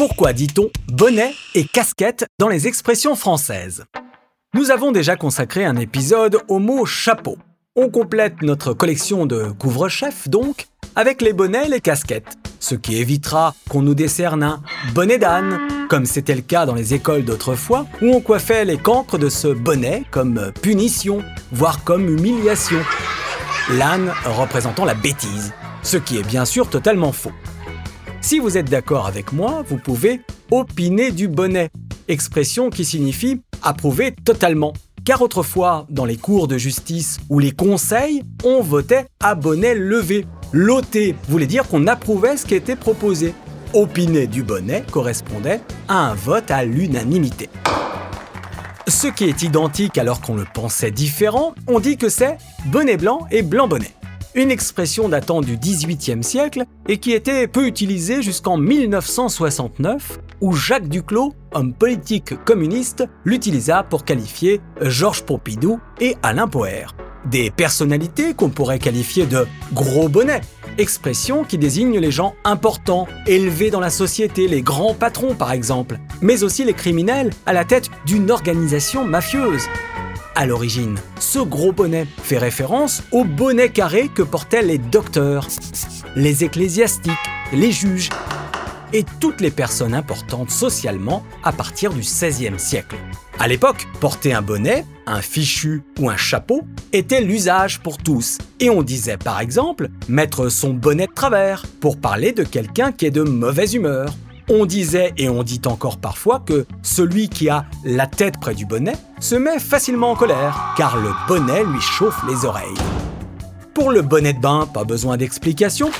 Pourquoi dit-on bonnet et casquette dans les expressions françaises? Nous avons déjà consacré un épisode au mot chapeau. On complète notre collection de couvre-chefs donc avec les bonnets et les casquettes, ce qui évitera qu'on nous décerne un bonnet d'âne, comme c'était le cas dans les écoles d'autrefois, où on coiffait les cancres de ce bonnet comme punition, voire comme humiliation. L'âne représentant la bêtise, ce qui est bien sûr totalement faux. Si vous êtes d'accord avec moi, vous pouvez opiner du bonnet, expression qui signifie approuver totalement. Car autrefois, dans les cours de justice ou les conseils, on votait à bonnet levé. L'ôter voulait dire qu'on approuvait ce qui était proposé. Opiner du bonnet correspondait à un vote à l'unanimité. Ce qui est identique alors qu'on le pensait différent, on dit que c'est bonnet blanc et blanc bonnet une expression datant du XVIIIe siècle et qui était peu utilisée jusqu'en 1969, où Jacques Duclos, homme politique communiste, l'utilisa pour qualifier Georges Pompidou et Alain Poher. Des personnalités qu'on pourrait qualifier de gros bonnets, expression qui désigne les gens importants, élevés dans la société, les grands patrons par exemple, mais aussi les criminels à la tête d'une organisation mafieuse à l'origine. Ce gros bonnet fait référence au bonnet carré que portaient les docteurs, les ecclésiastiques, les juges et toutes les personnes importantes socialement à partir du XVIe siècle. À l'époque, porter un bonnet, un fichu ou un chapeau était l'usage pour tous, et on disait par exemple mettre son bonnet de travers pour parler de quelqu'un qui est de mauvaise humeur on disait et on dit encore parfois que celui qui a la tête près du bonnet se met facilement en colère, car le bonnet lui chauffe les oreilles. Pour le bonnet de bain, pas besoin d'explication.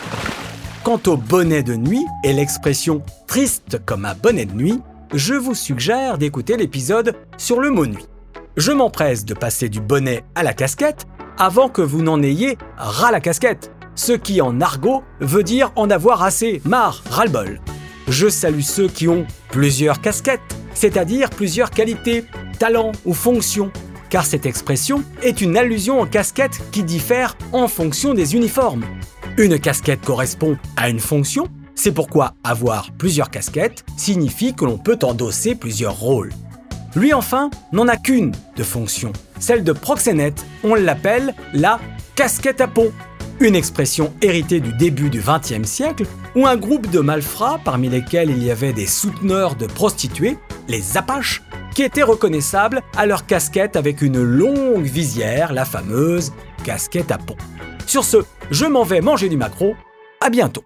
Quant au bonnet de nuit et l'expression triste comme un bonnet de nuit, je vous suggère d'écouter l'épisode sur le mot nuit. Je m'empresse de passer du bonnet à la casquette avant que vous n'en ayez ras la casquette, ce qui en argot veut dire en avoir assez, marre, ras-le-bol je salue ceux qui ont plusieurs casquettes, c'est-à-dire plusieurs qualités, talents ou fonctions, car cette expression est une allusion aux casquettes qui diffèrent en fonction des uniformes. Une casquette correspond à une fonction, c'est pourquoi avoir plusieurs casquettes signifie que l'on peut endosser plusieurs rôles. Lui enfin n'en a qu'une de fonction, celle de proxénète, on l'appelle la casquette à pont une expression héritée du début du XXe siècle, où un groupe de malfrats, parmi lesquels il y avait des souteneurs de prostituées, les Apaches, qui étaient reconnaissables à leur casquette avec une longue visière, la fameuse casquette à pont. Sur ce, je m'en vais manger du macro, à bientôt